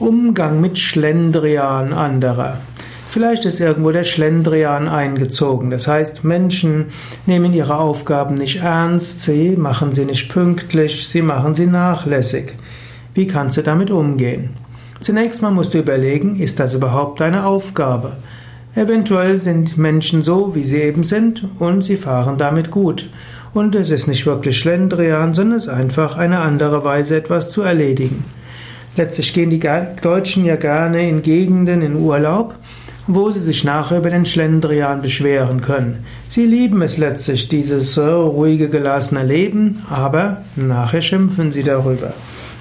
Umgang mit Schlendrian anderer. Vielleicht ist irgendwo der Schlendrian eingezogen. Das heißt, Menschen nehmen ihre Aufgaben nicht ernst, sie machen sie nicht pünktlich, sie machen sie nachlässig. Wie kannst du damit umgehen? Zunächst mal musst du überlegen, ist das überhaupt deine Aufgabe? Eventuell sind Menschen so, wie sie eben sind, und sie fahren damit gut. Und es ist nicht wirklich Schlendrian, sondern es ist einfach eine andere Weise, etwas zu erledigen. Letztlich gehen die Deutschen ja gerne in Gegenden in Urlaub, wo sie sich nachher über den Schlendrian beschweren können. Sie lieben es letztlich, dieses ruhige, gelassene Leben, aber nachher schimpfen sie darüber.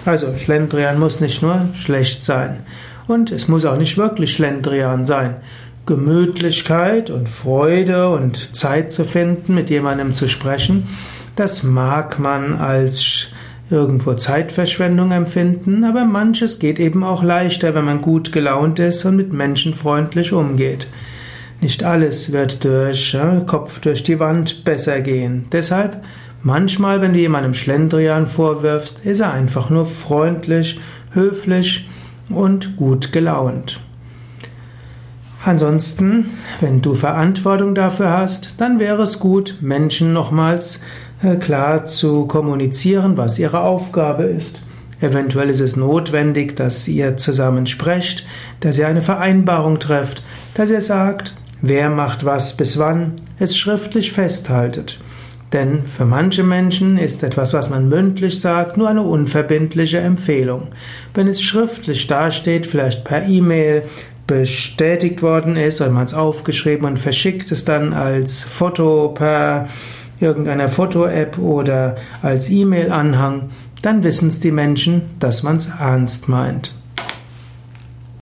Also Schlendrian muss nicht nur schlecht sein. Und es muss auch nicht wirklich Schlendrian sein. Gemütlichkeit und Freude und Zeit zu finden, mit jemandem zu sprechen, das mag man als irgendwo Zeitverschwendung empfinden, aber manches geht eben auch leichter, wenn man gut gelaunt ist und mit Menschen freundlich umgeht. Nicht alles wird durch ja, Kopf durch die Wand besser gehen. Deshalb, manchmal, wenn du jemandem Schlendrian vorwirfst, ist er einfach nur freundlich, höflich und gut gelaunt. Ansonsten, wenn du Verantwortung dafür hast, dann wäre es gut, Menschen nochmals äh, klar zu kommunizieren, was ihre Aufgabe ist. Eventuell ist es notwendig, dass ihr zusammen sprecht, dass ihr eine Vereinbarung trefft, dass ihr sagt, wer macht was bis wann, es schriftlich festhaltet. Denn für manche Menschen ist etwas, was man mündlich sagt, nur eine unverbindliche Empfehlung. Wenn es schriftlich dasteht, vielleicht per E-Mail, bestätigt worden ist oder man es aufgeschrieben und verschickt es dann als Foto per irgendeiner Foto-App oder als E-Mail-Anhang, dann wissen es die Menschen, dass man es ernst meint.